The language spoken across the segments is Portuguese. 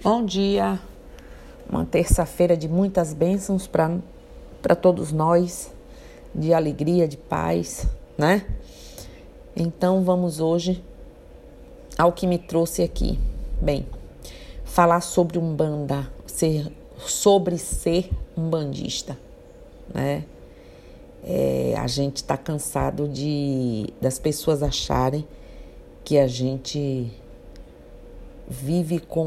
Bom dia, uma terça-feira de muitas bênçãos para todos nós, de alegria, de paz, né? Então vamos hoje ao que me trouxe aqui. Bem, falar sobre um banda, ser, sobre ser um bandista, né? É, a gente está cansado de das pessoas acharem que a gente vive com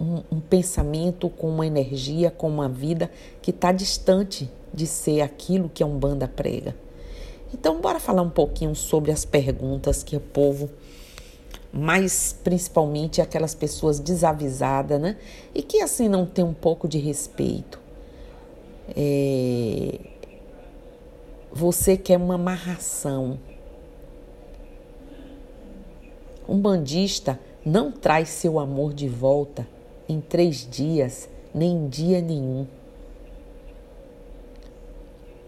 um, um, pensamento, com uma energia, com uma vida que está distante de ser aquilo que a Umbanda prega. Então, bora falar um pouquinho sobre as perguntas que o povo, mais principalmente aquelas pessoas desavisadas, né? E que assim não tem um pouco de respeito. É... Você quer uma amarração um bandista não traz seu amor de volta em três dias, nem em dia nenhum.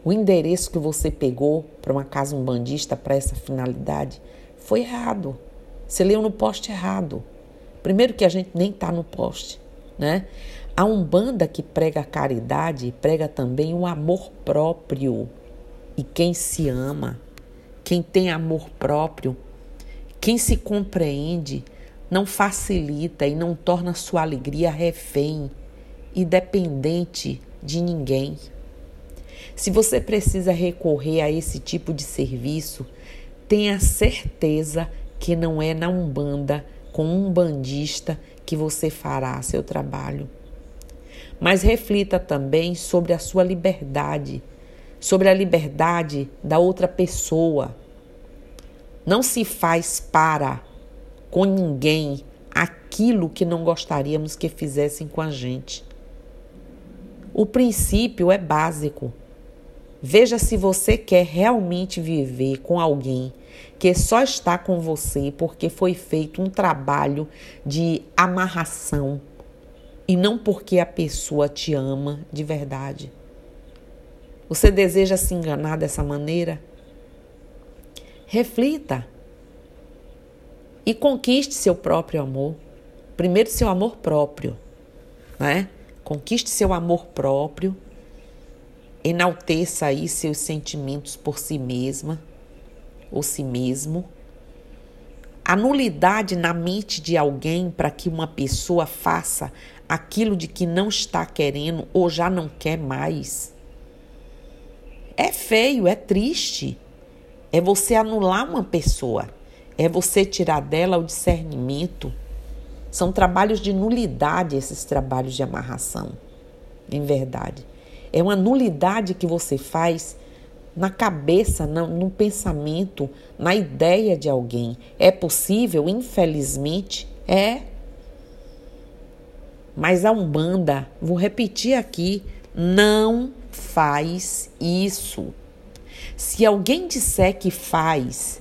O endereço que você pegou para uma casa umbandista para essa finalidade foi errado. Você leu no poste errado. Primeiro que a gente nem está no poste, né? A Umbanda que prega caridade prega também o amor próprio. E quem se ama, quem tem amor próprio, quem se compreende não facilita e não torna sua alegria refém e dependente de ninguém. Se você precisa recorrer a esse tipo de serviço, tenha certeza que não é na Umbanda com um bandista que você fará seu trabalho. Mas reflita também sobre a sua liberdade, sobre a liberdade da outra pessoa não se faz para com ninguém aquilo que não gostaríamos que fizessem com a gente. O princípio é básico. Veja se você quer realmente viver com alguém que só está com você porque foi feito um trabalho de amarração e não porque a pessoa te ama de verdade. Você deseja se enganar dessa maneira? Reflita e conquiste seu próprio amor. Primeiro, seu amor próprio, né? Conquiste seu amor próprio, enalteça aí seus sentimentos por si mesma ou si mesmo. A nulidade na mente de alguém para que uma pessoa faça aquilo de que não está querendo ou já não quer mais. É feio, é triste é você anular uma pessoa, é você tirar dela o discernimento. São trabalhos de nulidade esses trabalhos de amarração, em verdade. É uma nulidade que você faz na cabeça, no, no pensamento, na ideia de alguém. É possível? Infelizmente, é. Mas a Umbanda, vou repetir aqui, não faz isso. Se alguém disser que faz,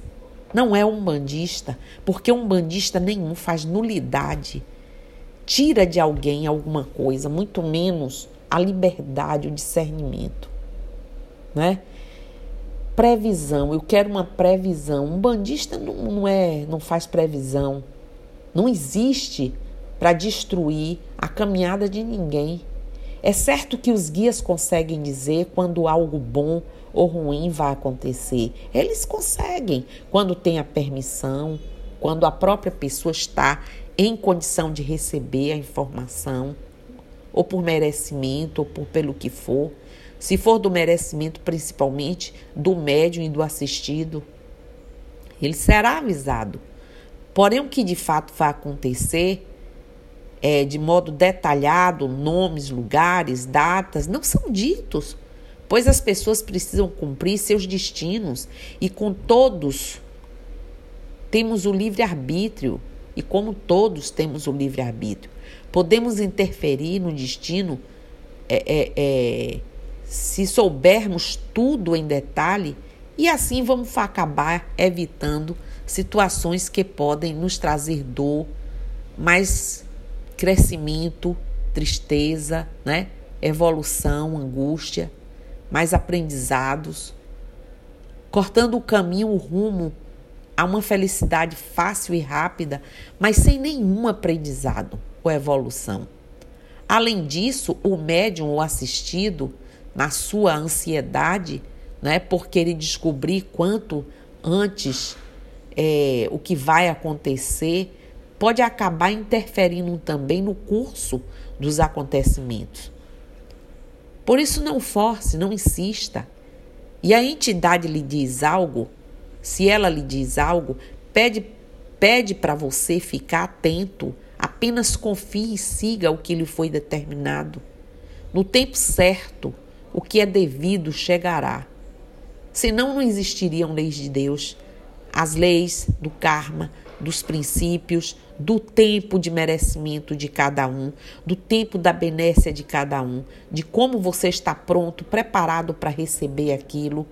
não é um bandista, porque um bandista nenhum faz nulidade, tira de alguém alguma coisa, muito menos a liberdade, o discernimento, né? Previsão, eu quero uma previsão. Um bandista não, não é, não faz previsão. Não existe para destruir a caminhada de ninguém. É certo que os guias conseguem dizer quando algo bom ou ruim vai acontecer. Eles conseguem quando tem a permissão, quando a própria pessoa está em condição de receber a informação, ou por merecimento, ou por pelo que for. Se for do merecimento, principalmente do médium e do assistido, ele será avisado. Porém, o que de fato vai acontecer é, de modo detalhado, nomes, lugares, datas, não são ditos pois as pessoas precisam cumprir seus destinos e com todos temos o livre-arbítrio. E como todos temos o livre-arbítrio, podemos interferir no destino é, é, é, se soubermos tudo em detalhe e assim vamos acabar evitando situações que podem nos trazer dor, mais crescimento, tristeza, né? evolução, angústia mais aprendizados, cortando o caminho, o rumo a uma felicidade fácil e rápida, mas sem nenhum aprendizado ou evolução. Além disso, o médium ou assistido, na sua ansiedade, né, por querer descobrir quanto antes é, o que vai acontecer, pode acabar interferindo também no curso dos acontecimentos. Por isso, não force, não insista. E a entidade lhe diz algo, se ela lhe diz algo, pede, pede para você ficar atento, apenas confie e siga o que lhe foi determinado. No tempo certo, o que é devido chegará. Senão não existiriam leis de Deus, as leis do karma, dos princípios, do tempo de merecimento de cada um, do tempo da benécia de cada um, de como você está pronto, preparado para receber aquilo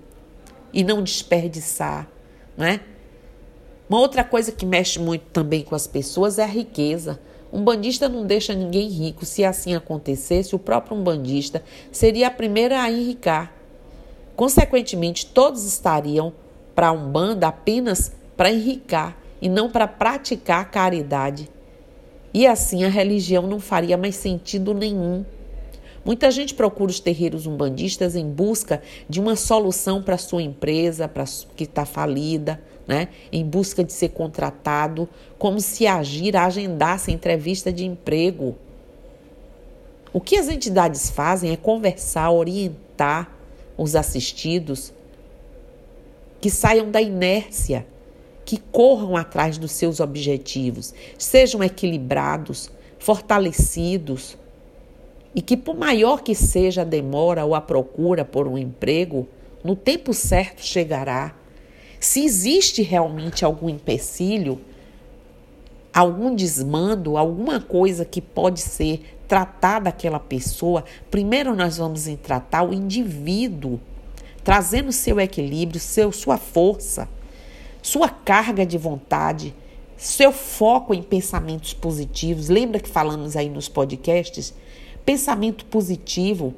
e não desperdiçar, não é? Uma outra coisa que mexe muito também com as pessoas é a riqueza. Um bandista não deixa ninguém rico. Se assim acontecesse, o próprio umbandista seria a primeira a enricar. Consequentemente, todos estariam para a Umbanda apenas para enricar e não para praticar caridade. E assim a religião não faria mais sentido nenhum. Muita gente procura os terreiros umbandistas em busca de uma solução para sua empresa, para que está falida, né? em busca de ser contratado, como se agir agendasse entrevista de emprego. O que as entidades fazem é conversar, orientar os assistidos que saiam da inércia que corram atrás dos seus objetivos, sejam equilibrados, fortalecidos e que, por maior que seja a demora ou a procura por um emprego, no tempo certo chegará. Se existe realmente algum empecilho, algum desmando, alguma coisa que pode ser tratada aquela pessoa, primeiro nós vamos tratar o indivíduo, trazendo seu equilíbrio, seu, sua força sua carga de vontade, seu foco em pensamentos positivos. Lembra que falamos aí nos podcasts? Pensamento positivo,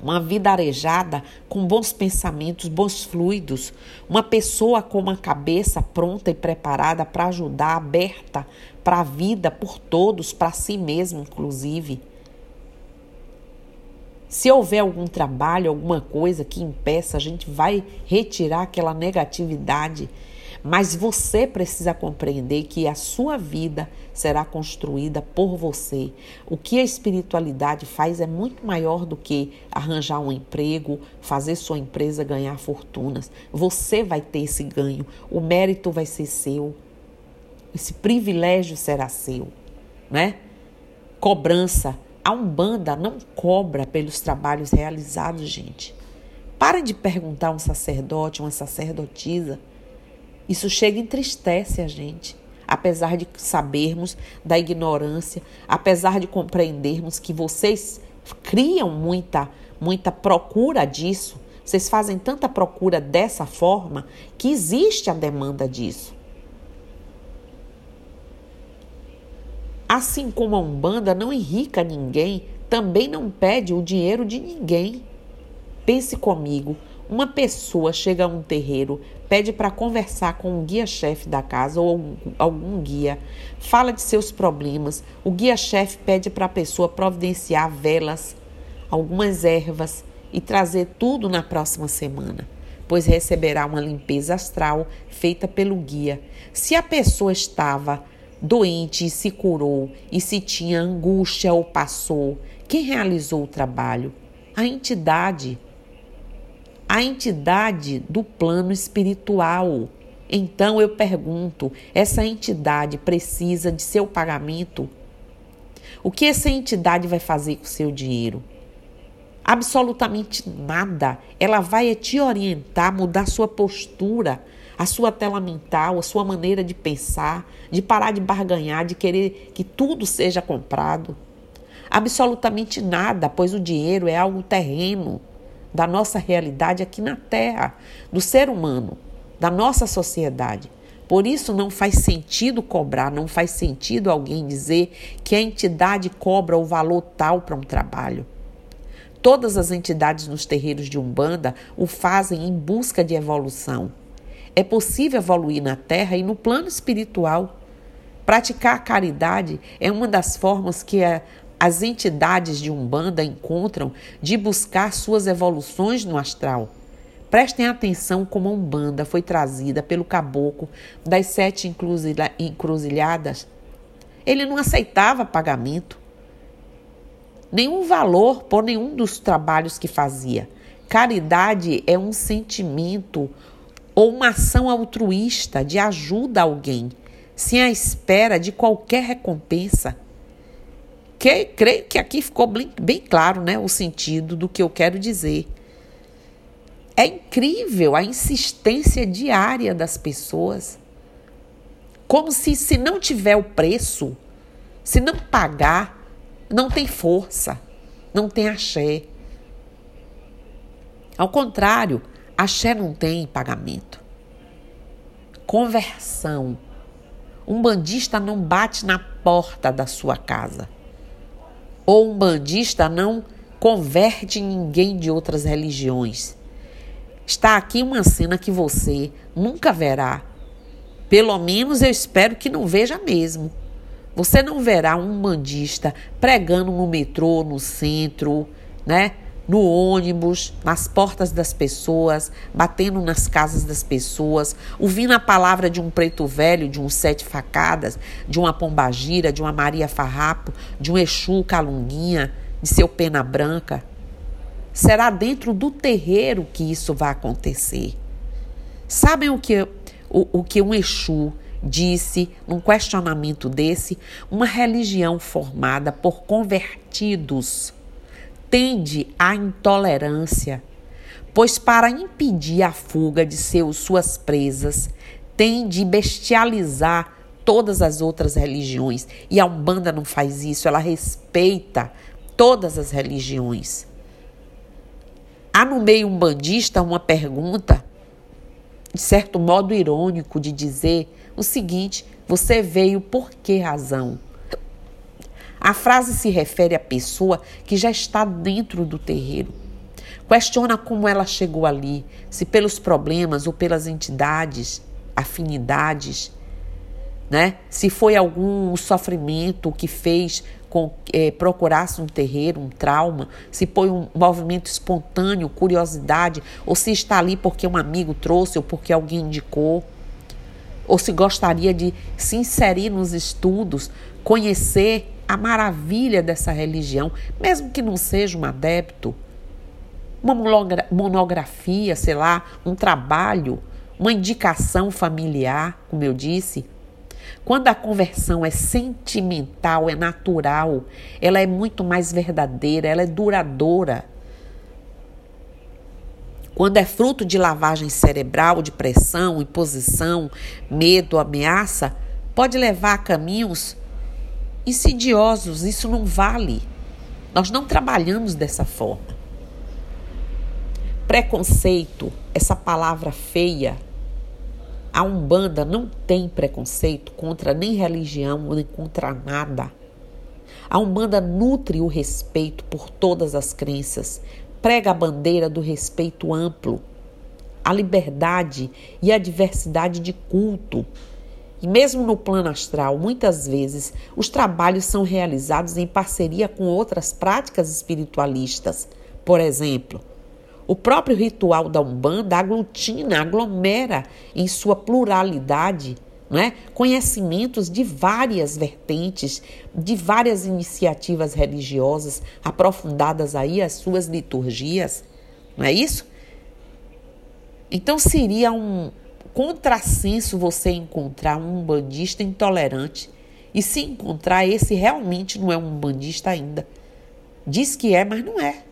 uma vida arejada com bons pensamentos, bons fluidos, uma pessoa com uma cabeça pronta e preparada para ajudar, aberta para a vida, por todos, para si mesmo, inclusive. Se houver algum trabalho, alguma coisa que impeça, a gente vai retirar aquela negatividade. Mas você precisa compreender que a sua vida será construída por você. O que a espiritualidade faz é muito maior do que arranjar um emprego, fazer sua empresa ganhar fortunas. Você vai ter esse ganho, o mérito vai ser seu, esse privilégio será seu, né? Cobrança a Umbanda não cobra pelos trabalhos realizados, gente. Para de perguntar a um sacerdote, uma sacerdotisa. Isso chega e entristece a gente. Apesar de sabermos da ignorância, apesar de compreendermos que vocês criam muita, muita procura disso, vocês fazem tanta procura dessa forma que existe a demanda disso. Assim como a Umbanda não enrica ninguém, também não pede o dinheiro de ninguém. Pense comigo, uma pessoa chega a um terreiro, pede para conversar com o guia-chefe da casa ou algum guia, fala de seus problemas. O guia-chefe pede para a pessoa providenciar velas, algumas ervas e trazer tudo na próxima semana, pois receberá uma limpeza astral feita pelo guia. Se a pessoa estava doente e se curou, e se tinha angústia ou passou, quem realizou o trabalho? A entidade. A entidade do plano espiritual. Então eu pergunto: essa entidade precisa de seu pagamento? O que essa entidade vai fazer com seu dinheiro? Absolutamente nada. Ela vai te orientar, mudar sua postura, a sua tela mental, a sua maneira de pensar, de parar de barganhar, de querer que tudo seja comprado. Absolutamente nada, pois o dinheiro é algo terreno da nossa realidade aqui na Terra, do ser humano, da nossa sociedade. Por isso não faz sentido cobrar, não faz sentido alguém dizer que a entidade cobra o valor tal para um trabalho. Todas as entidades nos terreiros de Umbanda o fazem em busca de evolução É possível evoluir na terra e no plano espiritual. Praticar a caridade é uma das formas que a, as entidades de Umbanda encontram de buscar suas evoluções no astral. Prestem atenção como a Umbanda foi trazida pelo caboclo das sete encruzilhadas. Ele não aceitava pagamento, nenhum valor por nenhum dos trabalhos que fazia. Caridade é um sentimento ou uma ação altruísta de ajuda a alguém, sem a espera de qualquer recompensa. Que, creio que aqui ficou bem, bem claro né, o sentido do que eu quero dizer. É incrível a insistência diária das pessoas. Como se, se não tiver o preço, se não pagar, não tem força, não tem axé. Ao contrário, axé não tem pagamento. Conversão um bandista não bate na porta da sua casa. Ou um bandista não converte ninguém de outras religiões. Está aqui uma cena que você nunca verá. Pelo menos eu espero que não veja mesmo. Você não verá um bandista pregando no metrô, no centro, né? No ônibus, nas portas das pessoas, batendo nas casas das pessoas, ouvindo a palavra de um preto velho, de um sete facadas, de uma pombagira, de uma Maria Farrapo, de um Exu Calunguinha, de seu pena branca. Será dentro do terreiro que isso vai acontecer. Sabem o que, o, o que um Exu disse num questionamento desse? Uma religião formada por convertidos tende à intolerância, pois para impedir a fuga de seus, suas presas, tem de bestializar todas as outras religiões. E a Umbanda não faz isso, ela respeita todas as religiões. Há no meio umbandista uma pergunta, de certo modo irônico, de dizer o seguinte: você veio por que razão? A frase se refere à pessoa que já está dentro do terreiro. Questiona como ela chegou ali, se pelos problemas ou pelas entidades, afinidades, né? Se foi algum sofrimento que fez com é, procurasse um terreiro, um trauma, se foi um movimento espontâneo, curiosidade, ou se está ali porque um amigo trouxe ou porque alguém indicou, ou se gostaria de se inserir nos estudos, conhecer a maravilha dessa religião, mesmo que não seja um adepto, uma monografia, sei lá, um trabalho, uma indicação familiar, como eu disse. Quando a conversão é sentimental, é natural, ela é muito mais verdadeira, ela é duradoura. Quando é fruto de lavagem cerebral, de pressão, imposição, medo, ameaça, pode levar a caminhos insidiosos, isso não vale. Nós não trabalhamos dessa forma. Preconceito, essa palavra feia, a Umbanda não tem preconceito contra nem religião, nem contra nada. A Umbanda nutre o respeito por todas as crenças, prega a bandeira do respeito amplo, a liberdade e a diversidade de culto, e mesmo no plano astral, muitas vezes os trabalhos são realizados em parceria com outras práticas espiritualistas. Por exemplo, o próprio ritual da Umbanda aglutina, aglomera em sua pluralidade né, conhecimentos de várias vertentes, de várias iniciativas religiosas aprofundadas aí as suas liturgias. Não é isso? Então seria um, contrassenso você encontrar um bandista intolerante e se encontrar esse realmente não é um bandista ainda. Diz que é, mas não é.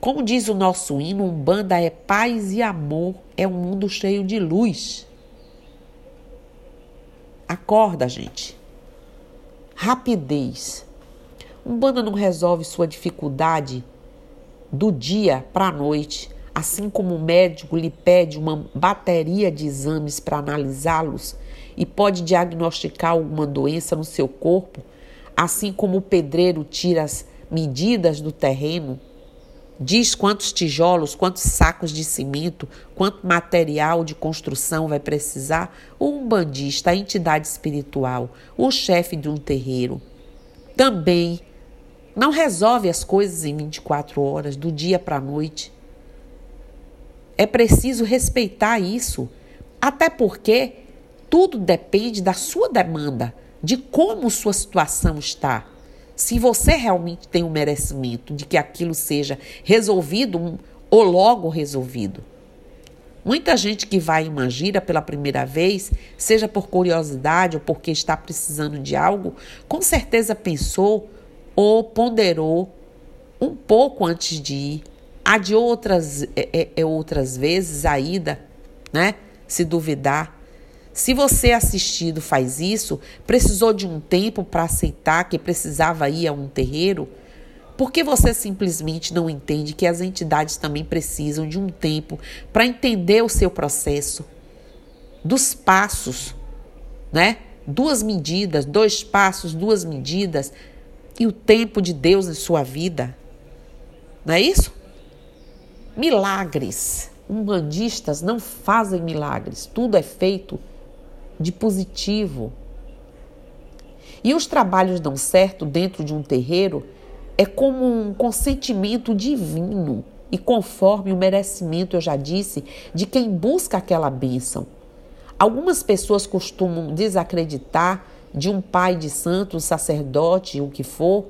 Como diz o nosso hino, um banda é paz e amor, é um mundo cheio de luz. Acorda, gente. Rapidez. Um banda não resolve sua dificuldade do dia para a noite assim como o médico lhe pede uma bateria de exames para analisá-los e pode diagnosticar alguma doença no seu corpo, assim como o pedreiro tira as medidas do terreno, diz quantos tijolos, quantos sacos de cimento, quanto material de construção vai precisar, o umbandista, a entidade espiritual, o chefe de um terreiro, também não resolve as coisas em 24 horas, do dia para a noite. É preciso respeitar isso, até porque tudo depende da sua demanda, de como sua situação está. Se você realmente tem o merecimento de que aquilo seja resolvido ou logo resolvido. Muita gente que vai em uma gira pela primeira vez, seja por curiosidade ou porque está precisando de algo, com certeza pensou ou ponderou um pouco antes de ir, adiou outras, é, é, é, outras vezes a ida, né? Se duvidar. Se você assistido faz isso, precisou de um tempo para aceitar que precisava ir a um terreiro, por que você simplesmente não entende que as entidades também precisam de um tempo para entender o seu processo, dos passos, né? Duas medidas, dois passos, duas medidas e o tempo de Deus em sua vida. Não é isso? Milagres. Umbandistas não fazem milagres, tudo é feito de positivo. E os trabalhos dão certo dentro de um terreiro é como um consentimento divino e conforme o merecimento, eu já disse, de quem busca aquela bênção. Algumas pessoas costumam desacreditar de um pai de santo, um sacerdote, o que for,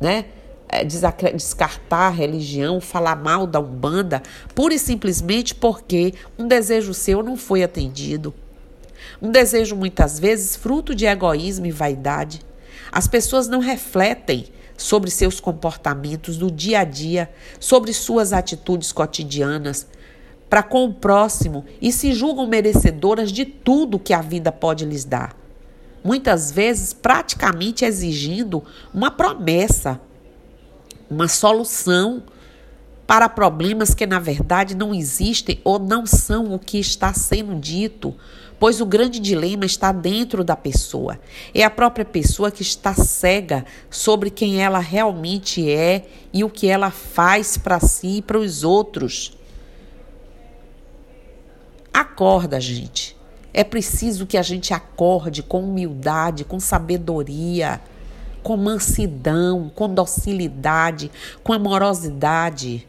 né? É, descartar a religião, falar mal da Umbanda, pura e simplesmente porque um desejo seu não foi atendido. Um desejo muitas vezes fruto de egoísmo e vaidade. As pessoas não refletem sobre seus comportamentos do dia a dia, sobre suas atitudes cotidianas para com o próximo e se julgam merecedoras de tudo que a vida pode lhes dar. Muitas vezes, praticamente exigindo uma promessa, uma solução para problemas que na verdade não existem ou não são o que está sendo dito, pois o grande dilema está dentro da pessoa. É a própria pessoa que está cega sobre quem ela realmente é e o que ela faz para si e para os outros. Acorda, gente. É preciso que a gente acorde com humildade, com sabedoria, com mansidão, com docilidade, com amorosidade.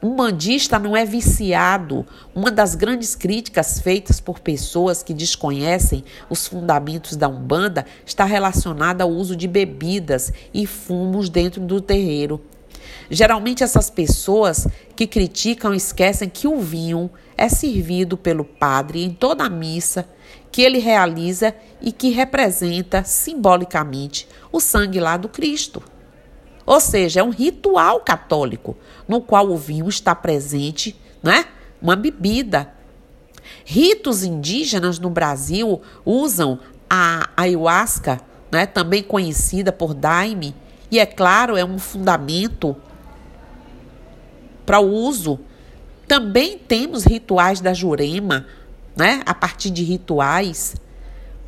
Um bandista não é viciado. Uma das grandes críticas feitas por pessoas que desconhecem os fundamentos da Umbanda está relacionada ao uso de bebidas e fumos dentro do terreiro. Geralmente, essas pessoas que criticam esquecem que o vinho é servido pelo padre em toda a missa que ele realiza e que representa simbolicamente o sangue lá do Cristo. Ou seja, é um ritual católico no qual o vinho está presente, né? Uma bebida. Ritos indígenas no Brasil usam a ayahuasca, né? Também conhecida por daime, e é claro, é um fundamento para o uso. Também temos rituais da Jurema, né? A partir de rituais.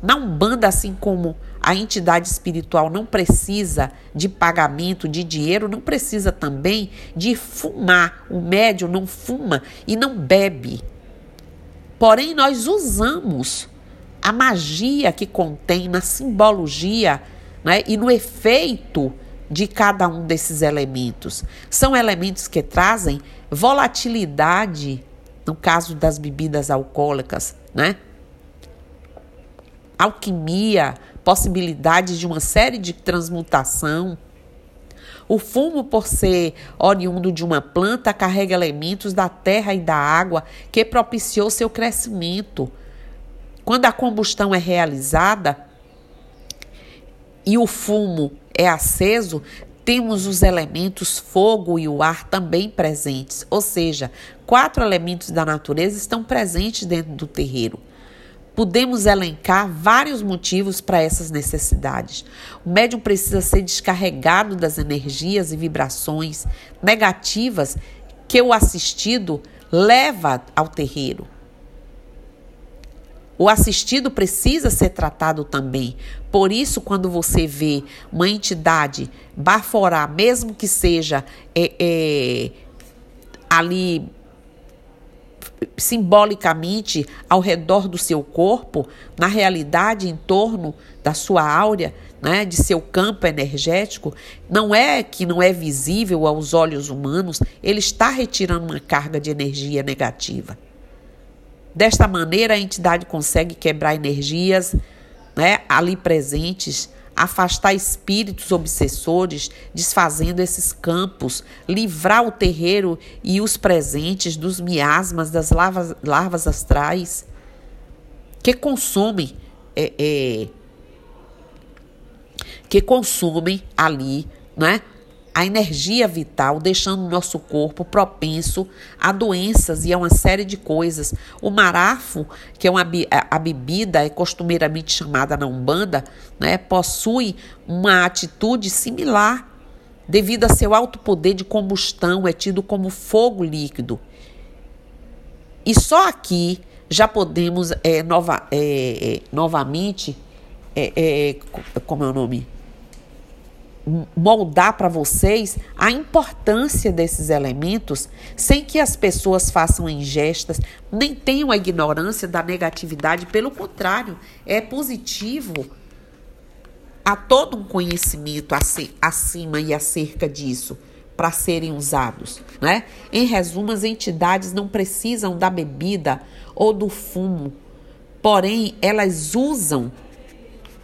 Na Umbanda, assim como a entidade espiritual não precisa de pagamento de dinheiro, não precisa também de fumar. O médium não fuma e não bebe. Porém, nós usamos a magia que contém na simbologia né, e no efeito de cada um desses elementos. São elementos que trazem volatilidade, no caso das bebidas alcoólicas, né? Alquimia, possibilidades de uma série de transmutação. O fumo, por ser oriundo de uma planta, carrega elementos da terra e da água que propiciou seu crescimento. Quando a combustão é realizada e o fumo é aceso, temos os elementos fogo e o ar também presentes, ou seja, quatro elementos da natureza estão presentes dentro do terreiro. Podemos elencar vários motivos para essas necessidades. O médium precisa ser descarregado das energias e vibrações negativas que o assistido leva ao terreiro. O assistido precisa ser tratado também. Por isso, quando você vê uma entidade baforar, mesmo que seja é, é, ali simbolicamente ao redor do seu corpo, na realidade em torno da sua áurea, né, de seu campo energético, não é que não é visível aos olhos humanos, ele está retirando uma carga de energia negativa. Desta maneira, a entidade consegue quebrar energias né, ali presentes afastar espíritos obsessores, desfazendo esses campos, livrar o terreiro e os presentes dos miasmas das larvas, larvas astrais que consomem é, é, que consomem ali, né? A energia vital, deixando o nosso corpo propenso a doenças e a uma série de coisas. O marafo, que é uma, a bebida é costumeiramente chamada na Umbanda, né, possui uma atitude similar. Devido a seu alto poder de combustão, é tido como fogo líquido. E só aqui já podemos é, nova, é, novamente, é, como é o nome? Moldar para vocês a importância desses elementos sem que as pessoas façam ingestas, nem tenham a ignorância da negatividade, pelo contrário, é positivo. Há todo um conhecimento acima e acerca disso para serem usados, né? Em resumo, as entidades não precisam da bebida ou do fumo, porém elas usam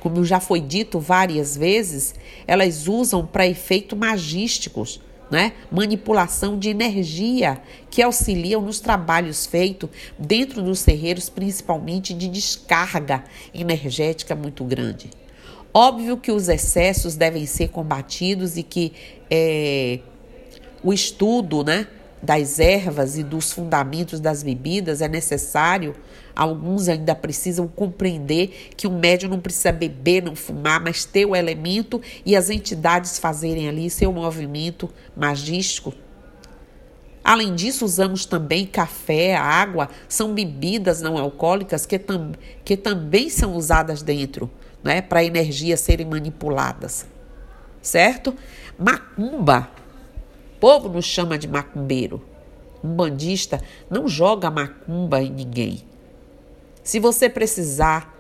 como já foi dito várias vezes, elas usam para efeitos magísticos, né? manipulação de energia que auxiliam nos trabalhos feitos dentro dos terreiros, principalmente de descarga energética muito grande. Óbvio que os excessos devem ser combatidos e que é, o estudo né, das ervas e dos fundamentos das bebidas é necessário Alguns ainda precisam compreender que o médium não precisa beber, não fumar, mas ter o elemento e as entidades fazerem ali seu movimento magístico. Além disso, usamos também café, água, são bebidas não alcoólicas que, tam, que também são usadas dentro, né, para energias serem manipuladas. Certo? Macumba. O povo nos chama de macumbeiro. Um bandista não joga macumba em ninguém. Se você precisar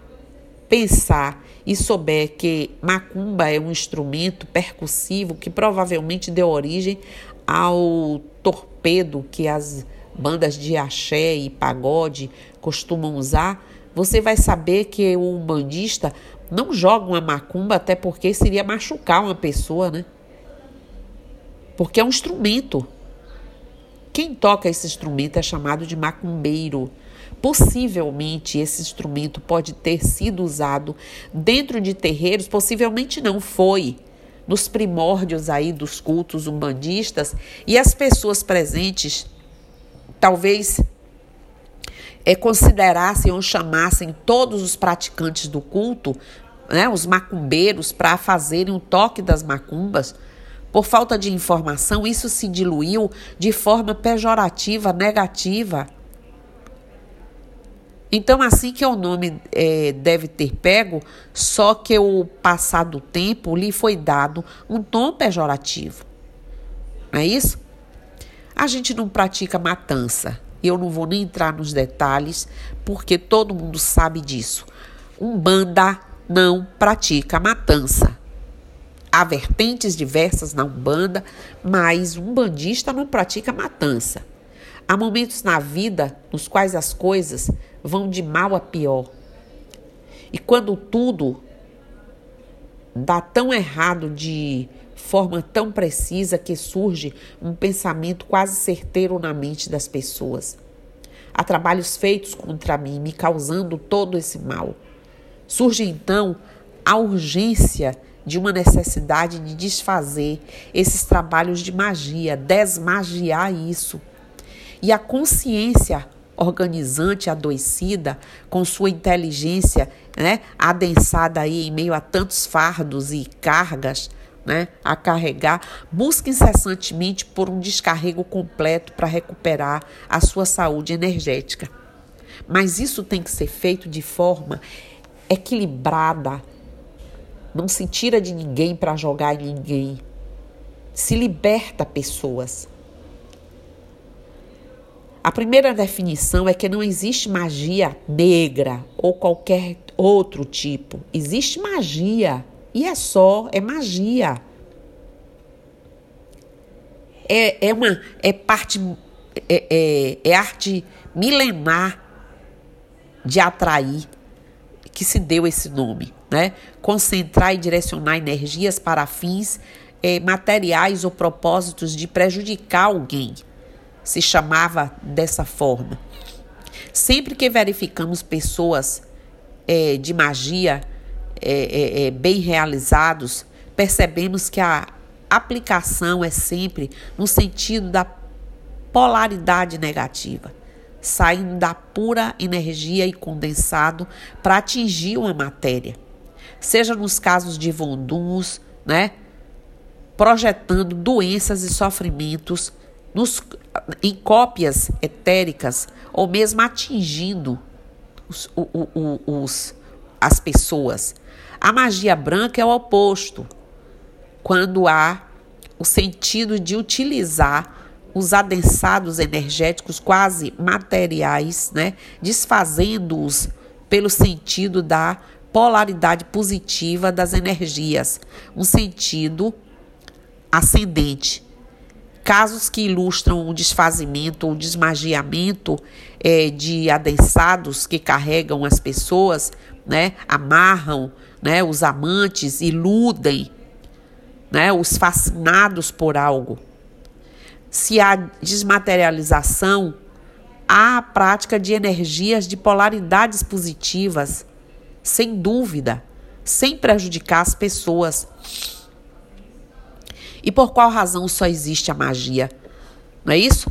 pensar e souber que macumba é um instrumento percussivo que provavelmente deu origem ao torpedo que as bandas de axé e pagode costumam usar, você vai saber que o umbandista não joga uma macumba, até porque seria machucar uma pessoa, né? Porque é um instrumento. Quem toca esse instrumento é chamado de macumbeiro. Possivelmente esse instrumento pode ter sido usado dentro de terreiros, possivelmente não foi. Nos primórdios aí dos cultos umbandistas e as pessoas presentes talvez é, considerassem ou chamassem todos os praticantes do culto, né, os macumbeiros, para fazerem o toque das macumbas. Por falta de informação, isso se diluiu de forma pejorativa, negativa. Então, assim que o nome é, deve ter pego, só que o passar do tempo lhe foi dado um tom pejorativo. Não é isso? A gente não pratica matança. Eu não vou nem entrar nos detalhes, porque todo mundo sabe disso. Umbanda não pratica matança. Há vertentes diversas na Umbanda, mas um bandista não pratica matança. Há momentos na vida nos quais as coisas vão de mal a pior. E quando tudo dá tão errado de forma tão precisa que surge um pensamento quase certeiro na mente das pessoas. Há trabalhos feitos contra mim, me causando todo esse mal. Surge então a urgência de uma necessidade de desfazer esses trabalhos de magia, desmagiar isso. E a consciência organizante adoecida, com sua inteligência né, adensada aí em meio a tantos fardos e cargas né, a carregar, busca incessantemente por um descarrego completo para recuperar a sua saúde energética. Mas isso tem que ser feito de forma equilibrada. Não se tira de ninguém para jogar em ninguém. Se liberta pessoas. A primeira definição é que não existe magia negra ou qualquer outro tipo. Existe magia. E é só, é magia. É, é uma é parte é, é, é arte milenar de atrair que se deu esse nome, né? Concentrar e direcionar energias para fins é, materiais ou propósitos de prejudicar alguém se chamava dessa forma. Sempre que verificamos pessoas é, de magia é, é, é, bem realizados, percebemos que a aplicação é sempre no sentido da polaridade negativa, saindo da pura energia e condensado para atingir uma matéria. Seja nos casos de vonduns, né? Projetando doenças e sofrimentos nos, em cópias etéricas ou mesmo atingindo os, os, as pessoas. A magia branca é o oposto, quando há o sentido de utilizar os adensados energéticos quase materiais, né, desfazendo-os pelo sentido da polaridade positiva das energias, um sentido ascendente casos que ilustram o desfazimento ou desmagiamento é, de adensados que carregam as pessoas, né, amarram né, os amantes, iludem né, os fascinados por algo. Se há desmaterialização, há a prática de energias de polaridades positivas, sem dúvida, sem prejudicar as pessoas. E por qual razão só existe a magia? Não é isso?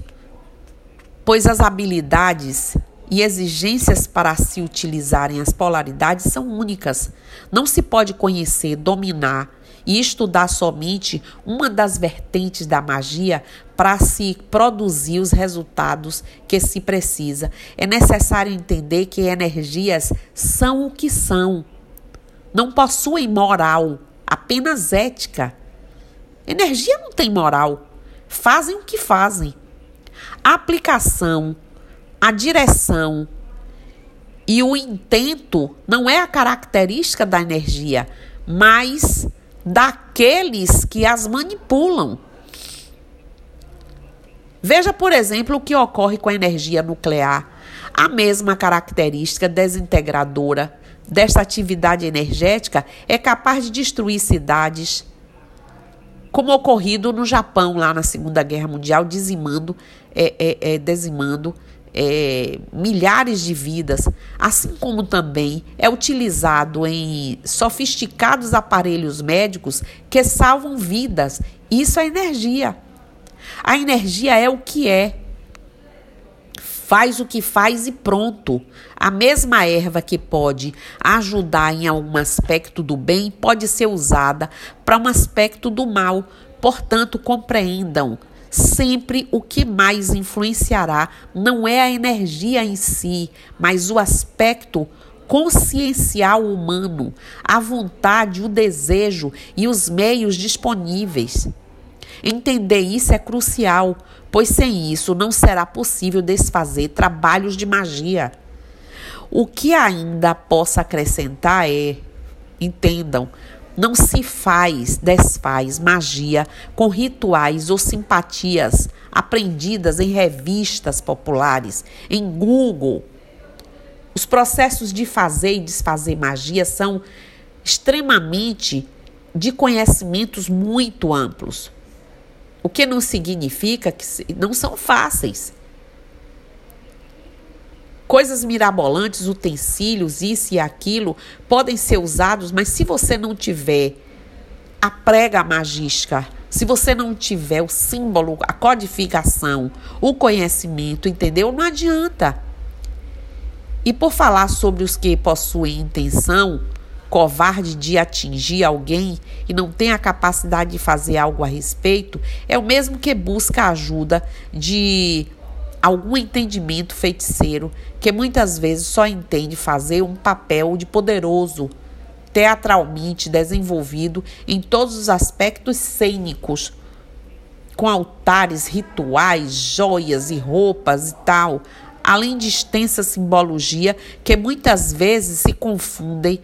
Pois as habilidades e exigências para se utilizarem as polaridades são únicas. Não se pode conhecer, dominar e estudar somente uma das vertentes da magia para se produzir os resultados que se precisa. É necessário entender que energias são o que são. Não possuem moral, apenas ética. Energia não tem moral. Fazem o que fazem. A aplicação, a direção e o intento não é a característica da energia, mas daqueles que as manipulam. Veja, por exemplo, o que ocorre com a energia nuclear. A mesma característica desintegradora desta atividade energética é capaz de destruir cidades, como ocorrido no Japão lá na Segunda Guerra Mundial, dizimando, é, é, é, dizimando é, milhares de vidas, assim como também é utilizado em sofisticados aparelhos médicos que salvam vidas. Isso é energia. A energia é o que é. Faz o que faz e pronto. A mesma erva que pode ajudar em algum aspecto do bem pode ser usada para um aspecto do mal. Portanto, compreendam. Sempre o que mais influenciará não é a energia em si, mas o aspecto consciencial humano, a vontade, o desejo e os meios disponíveis. Entender isso é crucial, pois sem isso não será possível desfazer trabalhos de magia. O que ainda possa acrescentar é, entendam, não se faz, desfaz magia com rituais ou simpatias aprendidas em revistas populares, em Google. Os processos de fazer e desfazer magia são extremamente de conhecimentos muito amplos. O que não significa que não são fáceis. Coisas mirabolantes, utensílios, isso e aquilo, podem ser usados, mas se você não tiver a prega magística, se você não tiver o símbolo, a codificação, o conhecimento, entendeu? Não adianta. E por falar sobre os que possuem intenção covarde de atingir alguém e não tem a capacidade de fazer algo a respeito, é o mesmo que busca a ajuda de algum entendimento feiticeiro que muitas vezes só entende fazer um papel de poderoso, teatralmente desenvolvido em todos os aspectos cênicos, com altares, rituais, joias e roupas e tal, além de extensa simbologia que muitas vezes se confundem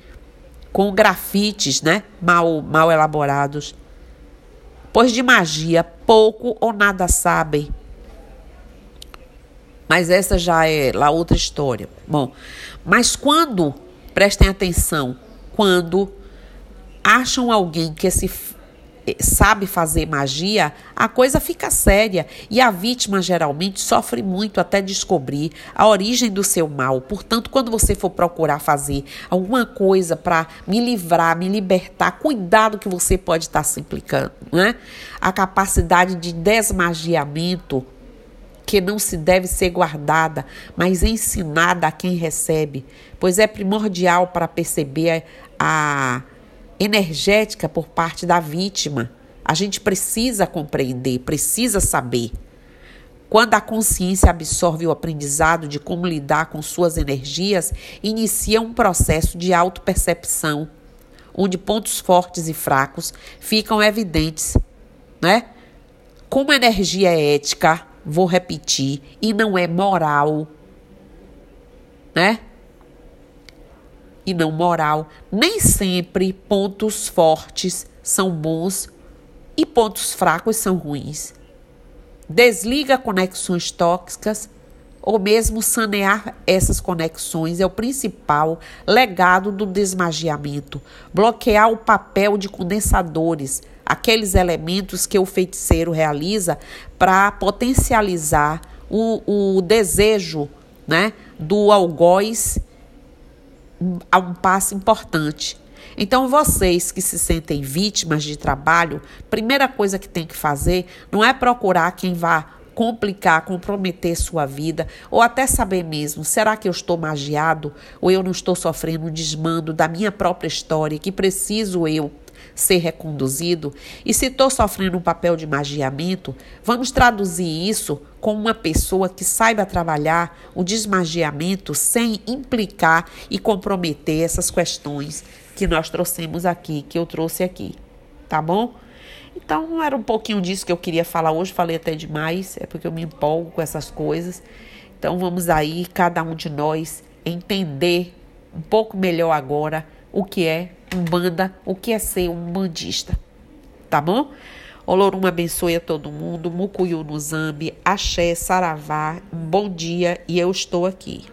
com grafites, né, mal, mal elaborados. Pois de magia pouco ou nada sabem mas essa já é lá outra história. Bom, mas quando, prestem atenção, quando acham alguém que se sabe fazer magia, a coisa fica séria e a vítima geralmente sofre muito até descobrir a origem do seu mal. Portanto, quando você for procurar fazer alguma coisa para me livrar, me libertar, cuidado que você pode estar se implicando, né? A capacidade de desmagiamento que não se deve ser guardada, mas ensinada a quem recebe, pois é primordial para perceber a energética por parte da vítima. A gente precisa compreender, precisa saber. Quando a consciência absorve o aprendizado de como lidar com suas energias, inicia um processo de autopercepção, onde pontos fortes e fracos ficam evidentes, né? Como a energia é ética, vou repetir, e não é moral, né? E não moral. Nem sempre pontos fortes são bons e pontos fracos são ruins. Desliga conexões tóxicas ou mesmo sanear essas conexões é o principal legado do desmagiamento. Bloquear o papel de condensadores, aqueles elementos que o feiticeiro realiza para potencializar o, o desejo né, do algoz a um passo importante. Então, vocês que se sentem vítimas de trabalho, primeira coisa que tem que fazer não é procurar quem vá complicar, comprometer sua vida, ou até saber mesmo, será que eu estou magiado ou eu não estou sofrendo um desmando da minha própria história que preciso eu ser reconduzido? E se estou sofrendo um papel de magiamento, vamos traduzir isso com uma pessoa que saiba trabalhar o desmagiamento sem implicar e comprometer essas questões que nós trouxemos aqui, que eu trouxe aqui. Tá bom? Então, era um pouquinho disso que eu queria falar hoje. Falei até demais, é porque eu me empolgo com essas coisas. Então, vamos aí, cada um de nós, entender um pouco melhor agora o que é um banda, o que é ser um bandista. Tá bom? Olorum abençoe a todo mundo. Mucuyu no Zambi, Axé, Saravá. Bom dia e eu estou aqui.